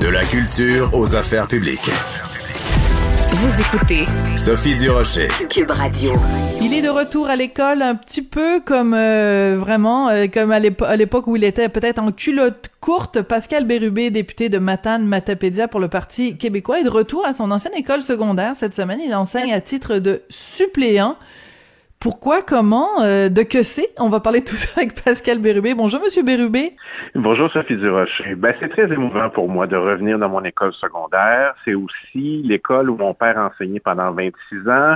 De la culture aux affaires publiques. Vous écoutez Sophie Durocher. Cube Radio. Il est de retour à l'école un petit peu comme euh, vraiment euh, comme à l'époque où il était peut-être en culotte courte. Pascal Bérubé, député de Matane Matapédia pour le Parti québécois, est de retour à son ancienne école secondaire cette semaine. Il enseigne à titre de suppléant. Pourquoi, comment, euh, de que c'est? On va parler tout ça avec Pascal Bérubé. Bonjour, Monsieur Bérubé. Bonjour, Sophie Durocher. Ben, c'est très émouvant pour moi de revenir dans mon école secondaire. C'est aussi l'école où mon père enseignait pendant 26 ans,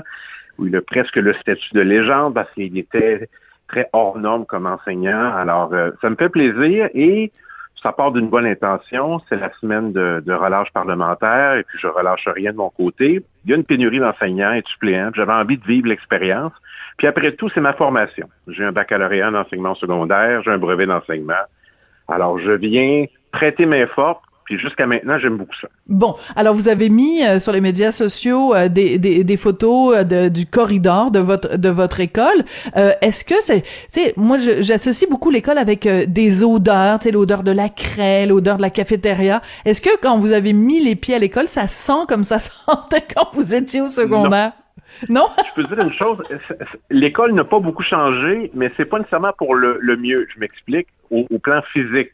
où il a presque le statut de légende parce qu'il était très hors norme comme enseignant. Alors, euh, ça me fait plaisir et ça part d'une bonne intention. C'est la semaine de, relâche parlementaire et puis je relâche rien de mon côté. Il y a une pénurie d'enseignants et de suppléants. J'avais envie de vivre l'expérience. Puis après tout, c'est ma formation. J'ai un baccalauréat en enseignement secondaire, j'ai un brevet d'enseignement. Alors, je viens prêter main forte puis jusqu'à maintenant, j'aime beaucoup ça. Bon, alors vous avez mis euh, sur les médias sociaux euh, des, des, des, photos euh, de, du corridor de votre de votre école. Est-ce que c'est, tu sais, moi j'associe beaucoup l'école avec des odeurs, tu sais, l'odeur de la craie, l'odeur de la cafétéria. Est-ce que quand vous avez mis les pieds à l'école, ça sent comme ça sentait quand vous étiez au secondaire? Non. Je peux dire une chose. L'école n'a pas beaucoup changé, mais c'est pas nécessairement pour le, mieux. Je m'explique. Au, plan physique.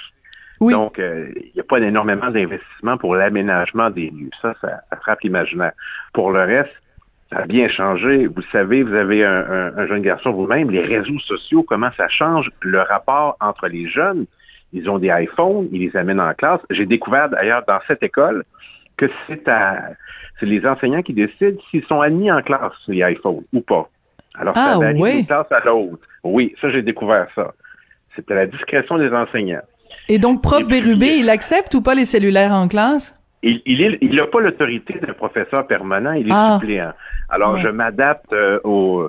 Oui. Donc, euh, il n'y a pas énormément d'investissement pour l'aménagement des lieux. Ça, ça attrape l'imaginaire. Pour le reste, ça a bien changé. Vous savez, vous avez un, jeune garçon vous-même, les réseaux sociaux, comment ça change le rapport entre les jeunes. Ils ont des iPhones, ils les amènent en classe. J'ai découvert d'ailleurs dans cette école que c'est à c'est les enseignants qui décident s'ils sont admis en classe, les iPhones, ou pas. Alors, ça ah, varie d'une classe à l'autre. Oui, ça, j'ai découvert ça. C'était la discrétion des enseignants. Et donc, prof Bérubé, il accepte ou pas les cellulaires en classe? Il n'a il, pas l'autorité d'un professeur permanent, il est ah. suppléant. Alors, je m'adapte euh, au,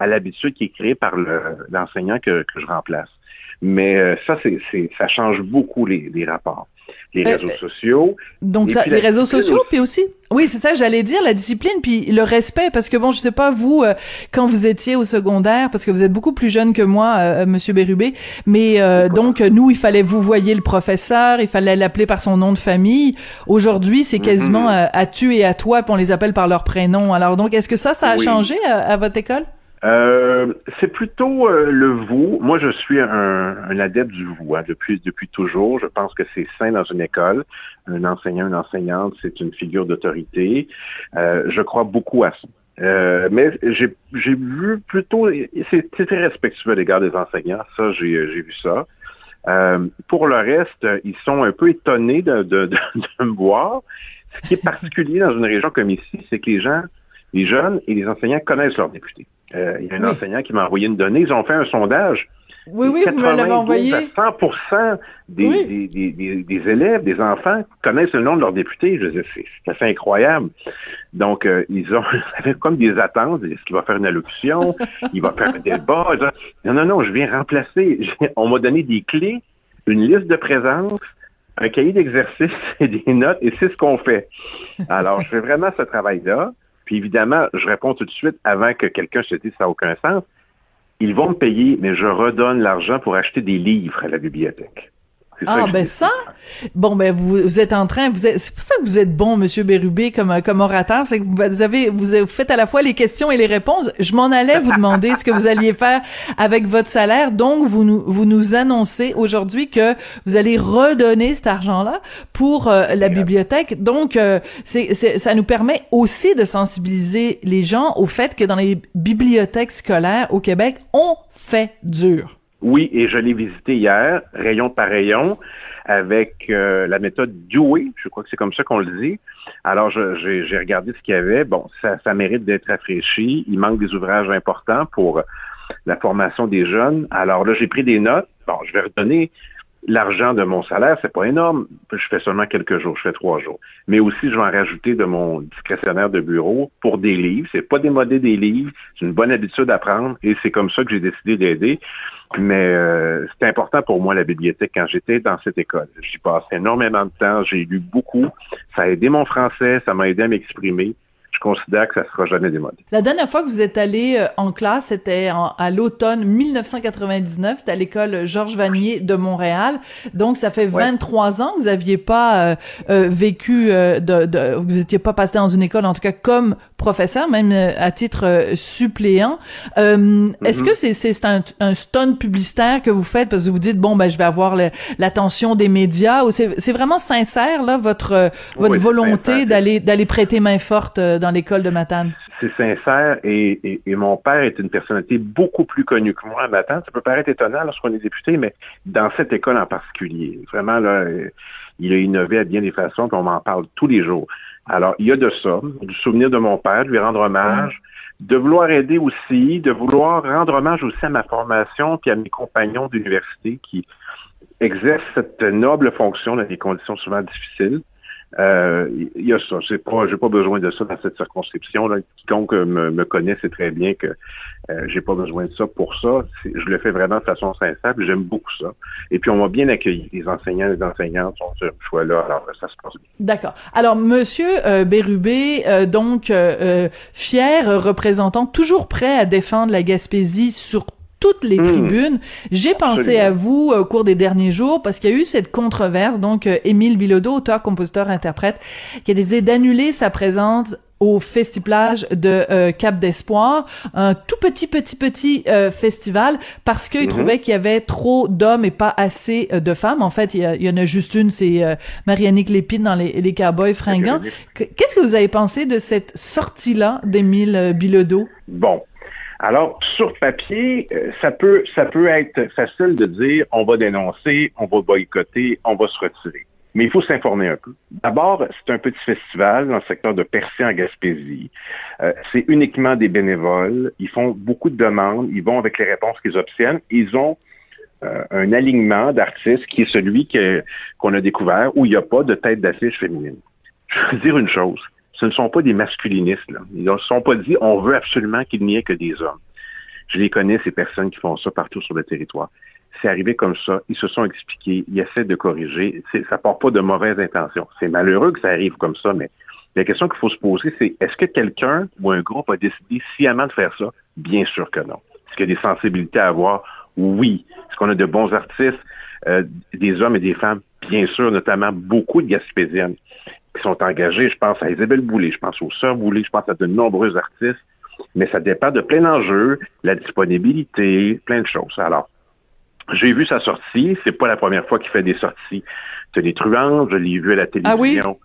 à l'habitude qui est créée par l'enseignant que, que, je remplace. Mais euh, ça, c'est, ça change beaucoup les, les rapports les euh, réseaux sociaux. Donc ça, les réseaux sociaux, puis aussi. Oui, c'est ça, j'allais dire la discipline, puis le respect, parce que bon, je sais pas vous euh, quand vous étiez au secondaire, parce que vous êtes beaucoup plus jeune que moi, euh, Monsieur Bérubé, mais donc nous, il fallait vous voyez le professeur, il fallait l'appeler par son nom de famille. Aujourd'hui, c'est quasiment mm-hmm. à, tu et à toi, puis on les appelle par leur prénom. Alors donc, est-ce que ça, ça a changé à votre école? Euh, c'est plutôt euh, le vous. Moi, je suis un, un adepte du vous hein, depuis depuis toujours. Je pense que c'est sain dans une école. Un enseignant, une enseignante, c'est une figure d'autorité. Euh, je crois beaucoup à ça. mais j'ai vu plutôt, c'est très respectueux à l'égard des enseignants. Ça, j'ai j'ai vu ça. pour le reste, ils sont un peu étonnés de, de, de me voir. Ce qui est particulier dans une région comme ici, c'est que les gens, les jeunes et les enseignants connaissent leurs députés. Euh, il y a un enseignant qui m'a envoyé une donnée. Ils ont fait un sondage. Oui, oui, vous me l'avez envoyé. 100 des, des, des, des, élèves, des enfants connaissent le nom de leur député. Je c'est assez incroyable. Donc, euh, ils ont comme des attentes. Est-ce qu'il va faire une allocution? il va faire un débat? Non, non, non, je viens remplacer. On m'a donné des clés, une liste de présence, un cahier d'exercice et des notes, et c'est ce qu'on fait. Alors, je fais vraiment ce travail-là. Puis évidemment, je réponds tout de suite avant que quelqu'un se dise ça n'a aucun sens. Ils vont me payer, mais je redonne l'argent pour acheter des livres à la bibliothèque. Ah ben ça, bon ben vous, vous êtes en train, vous c'est pour ça que vous êtes bon, Monsieur Bérubé, comme comme orateur, c'est que vous avez vous faites à la fois les questions et les réponses. Je m'en allais vous demander ce que vous alliez faire avec votre salaire, donc vous nous vous nous annoncez aujourd'hui que vous allez redonner cet argent-là pour euh, la bibliothèque. Donc euh, c'est ça nous permet aussi de sensibiliser les gens au fait que dans les bibliothèques scolaires au Québec, on fait dur. Oui, et je l'ai visité hier, rayon par rayon, avec euh, la méthode Dewey, je crois que c'est comme ça qu'on le dit. Alors, j'ai regardé ce qu'il y avait. Bon, ça, ça mérite d'être rafraîchi. Il manque des ouvrages importants pour la formation des jeunes. Alors là, j'ai pris des notes. Bon, je vais redonner l'argent de mon salaire, c'est pas énorme. Je fais seulement quelques jours, je fais trois jours. Mais aussi, je vais en rajouter de mon discrétionnaire de bureau pour des livres. C'est pas démodé des livres, c'est une bonne habitude à prendre et c'est comme ça que j'ai décidé d'aider. Mais euh, c'est important pour moi la bibliothèque quand j'étais dans cette école. J'y passé énormément de temps, j'ai lu beaucoup. Ça a aidé mon français, ça m'a aidé à m'exprimer. Je considère que ça sera jamais démodé. La dernière fois que vous êtes allé euh, en classe, c'était à l'automne 1999, c'était à l'école Georges Vanier de Montréal. Donc, ça fait 23 ans que vous aviez pas euh, euh, vécu de, de, vous étiez pas passé dans une école, en tout cas comme professeur, même à titre suppléant. Est-ce que c'est c'est un, un stunt publicitaire que vous faites parce que vous dites bon ben je vais avoir l'attention des médias ou c'est vraiment sincère là votre votre volonté d'aller d'aller prêter main forte dans l'école de Matane? C'est sincère et, mon père est une personnalité beaucoup plus connue que moi à Matane. Ça peut paraître étonnant lorsqu'on est député, mais dans cette école en particulier, vraiment, là, il a innové à bien des façons, puis on m'en parle tous les jours. Alors, il y a de ça, du souvenir de mon père, de lui rendre hommage, de vouloir aider aussi, de vouloir rendre hommage aussi à ma formation, puis à mes compagnons d'université qui exercent cette noble fonction dans des conditions souvent difficiles. Euh, il y a ça. J'ai pas, j'ai pas besoin de ça dans cette circonscription. Là. Quiconque me, me connaît sait très bien que euh, j'ai pas besoin de ça pour ça. Je le fais vraiment de façon sincère. J'aime beaucoup ça. Et puis on m'a bien accueilli. Les enseignants, les enseignantes sont sur choix là. Alors ça se passe bien. D'accord. Alors Monsieur euh, Bérubé, euh, donc euh, fier représentant, toujours prêt à défendre la Gaspésie sur toutes les hmm. tribunes. J'ai pensé à vous au cours des derniers jours parce qu'il y a eu cette controverse. Donc, euh, Émile Bilodeau, auteur, compositeur, interprète, qui a décidé d'annuler sa présence au Festiplage de euh, Cap d'Espoir, un tout petit, petit, petit euh, festival, parce qu'il mhm. trouvait qu'il y avait trop d'hommes et pas assez de femmes. En fait, il y, en a juste une, c'est Marianique Lépine dans les, les Cowboys fringants. Qu'est-ce que vous avez pensé de cette sortie-là d'Émile Bilodeau? Bon, alors, sur papier, euh, ça peut, être facile de dire on va dénoncer, on va boycotter, on va se retirer. Mais il faut s'informer un peu. D'abord, c'est un petit festival dans le secteur de Percé en Gaspésie. Euh, c'est uniquement des bénévoles. Ils font beaucoup de demandes. Ils vont avec les réponses qu'ils obtiennent. Ils ont euh, un alignement d'artistes qui est celui qu'on a découvert où il n'y a pas de tête d'affiche féminine. Je veux dire une chose ce ne sont pas des masculinistes. Ils ne se sont pas dit on veut absolument qu'il n'y ait que des hommes. Je les connais, ces personnes qui font ça partout sur le territoire. C'est arrivé comme ça, ils se sont expliqués, ils essaient de corriger. Ça part pas de mauvaises intentions. C'est malheureux que ça arrive comme ça, mais la question qu'il faut se poser, c'est est-ce que quelqu'un ou un groupe a décidé sciemment de faire ça? Bien sûr que non. Est-ce qu'il y a des sensibilités à avoir? Oui. Est-ce qu'on a de bons artistes, euh, des hommes et des femmes? Bien sûr, notamment beaucoup de Gaspésiennes qui sont engagés. Je pense à Isabelle Boulay, je pense aux Sœurs Boulay, je pense à de nombreux artistes. Mais ça dépend de plein d'enjeux, la disponibilité, plein de choses. Alors, j'ai vu sa sortie. C'est pas la première fois qu'il fait des sorties de des truands. Je l'ai vu à la ah télévision.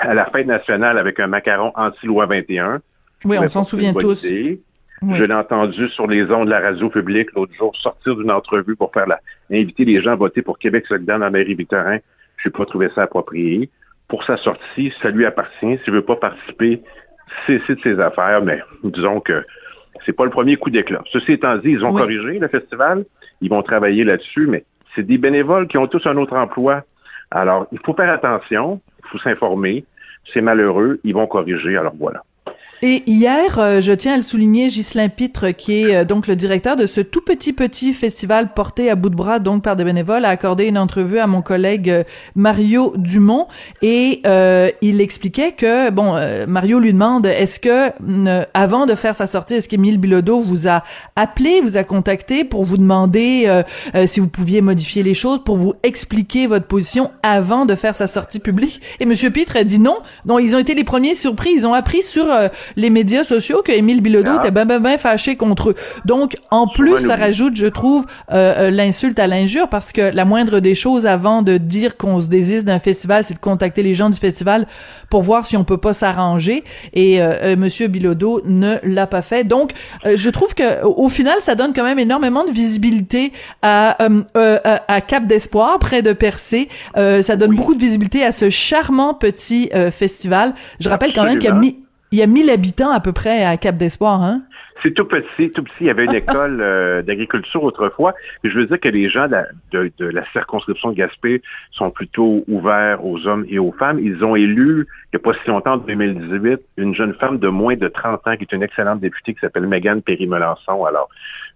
À la fête nationale avec un macaron anti-loi 21. Oui, on s'en souvient tous. Je l'ai entendu sur les ondes de la radio publique l'autre jour sortir d'une entrevue pour faire la, inviter les gens à voter pour Québec solidaire dans la mairie Victorin. Je n'ai pas trouvé ça approprié pour sa sortie, ça lui appartient. S'il veut pas participer, c'est de ses affaires, mais disons que c'est pas le premier coup d'éclat. Ceci étant dit, ils ont corrigé le festival, ils vont travailler là-dessus, mais c'est des bénévoles qui ont tous un autre emploi. Alors, il faut faire attention, il faut s'informer. C'est malheureux, ils vont corriger, alors voilà. Et hier, euh, je tiens à le souligner, Ghislain Pitre, qui est euh, donc le directeur de ce tout petit petit festival porté à bout de bras donc par des bénévoles, a accordé une entrevue à mon collègue euh, Mario Dumont. Et il expliquait que bon, Mario lui demande est-ce que avant de faire sa sortie, est-ce qu'Émile Bilodeau vous a appelé, vous a contacté pour vous demander si vous pouviez modifier les choses, pour vous expliquer votre position avant de faire sa sortie publique? Et Monsieur Pitre a dit non, non, ils ont été les premiers surpris, ils ont appris sur les médias sociaux que Émile Bilodeau ah. était ben, ben, ben fâché contre eux. Donc, en plus, ça rajoute, je trouve, euh, euh, l'insulte à l'injure parce que la moindre des choses avant de dire qu'on se désiste d'un festival, c'est de contacter les gens du festival pour voir si on peut pas s'arranger. Et euh, euh Monsieur Bilodeau ne l'a pas fait. Donc, je trouve que au final, ça donne quand même énormément de visibilité à, à Cap d'Espoir, près de Percé. ça donne beaucoup de visibilité à ce charmant petit festival. Je rappelle quand même qu'il y a mis il y a 1000 habitants à peu près à Cap d'Espoir, hein? C'est tout petit, tout petit. Il y avait une école euh, d'agriculture autrefois. Je veux dire que les gens de la, circonscription de Gaspé sont plutôt ouverts aux hommes et aux femmes. Ils ont élu, il n'y a pas si longtemps, en 2018, une jeune femme de moins de 30 ans qui est une excellente députée qui s'appelle Megan Perry-Melançon. Alors,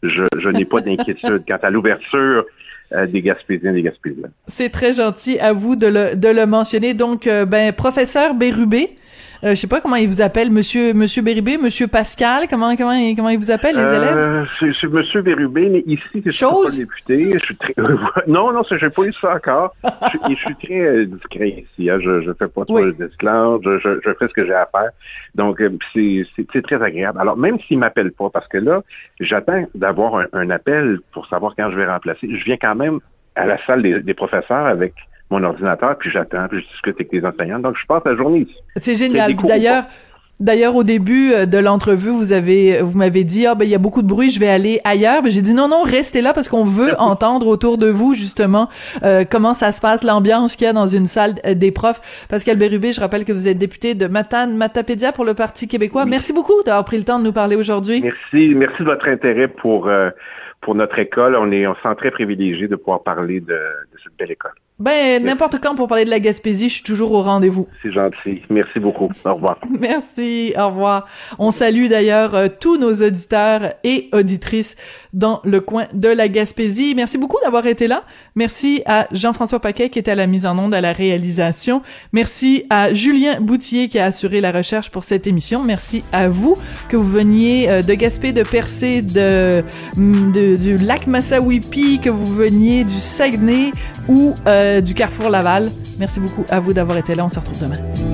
je, n'ai pas d'inquiétude quant à l'ouverture euh, des Gaspésiens et des Gaspésiens. C'est très gentil à vous de le, de le mentionner. Donc, euh, ben, professeur Bérubé, Euh, je sais pas comment ils vous appellent, Monsieur Monsieur Bérubé, Monsieur Pascal, comment comment comment ils vous appellent les élèves? C'est Monsieur Bérubé, mais ici je suis pas député. Je suis très non non, je n'ai pas eu ça encore. je, je, suis très discret ici. Hein. Je je fais pas trop de je, je, je, fais ce que j'ai à faire. Donc c'est très agréable. Alors même s'ils m'appellent pas, parce que là j'attends d'avoir un, un appel pour savoir quand je vais remplacer. Je viens quand même à la salle des, professeurs avec mon ordinateur, puis j'attends, puis je discute avec les enseignants. Donc, je passe la journée ici. C'est génial. D'ailleurs, D'ailleurs, au début euh, de l'entrevue, vous avez, vous m'avez dit, ah ben il y a beaucoup de bruit, je vais aller ailleurs. Ben, j'ai dit non, non, restez là parce qu'on veut entendre autour de vous justement euh, comment ça se passe, l'ambiance qu'il y a dans une salle euh, des profs. Pascal Bérubé, je rappelle que vous êtes député de Matane Matapédia pour le Parti québécois. Merci beaucoup d'avoir pris le temps de nous parler aujourd'hui. Merci, merci de votre intérêt pour pour notre école, on est on se sent très privilégié de pouvoir parler de, de cette belle école. Ben, n'importe quand pour parler de la Gaspésie, je suis toujours au rendez-vous. C'est gentil. Merci beaucoup. Au revoir. Merci. Au revoir. On salue d'ailleurs euh, tous nos auditeurs et auditrices dans le coin de la Gaspésie. Merci beaucoup d'avoir été là. Merci à Jean-François Paquet qui était à la mise en onde, à la réalisation. Merci à Julien Boutier qui a assuré la recherche pour cette émission. Merci à vous que vous veniez euh, de Gaspé, de Percé, de, mm, de, du lac Massawippi, que vous veniez du Saguenay ou euh, du Carrefour Laval. Merci beaucoup à vous d'avoir été là. On se retrouve demain.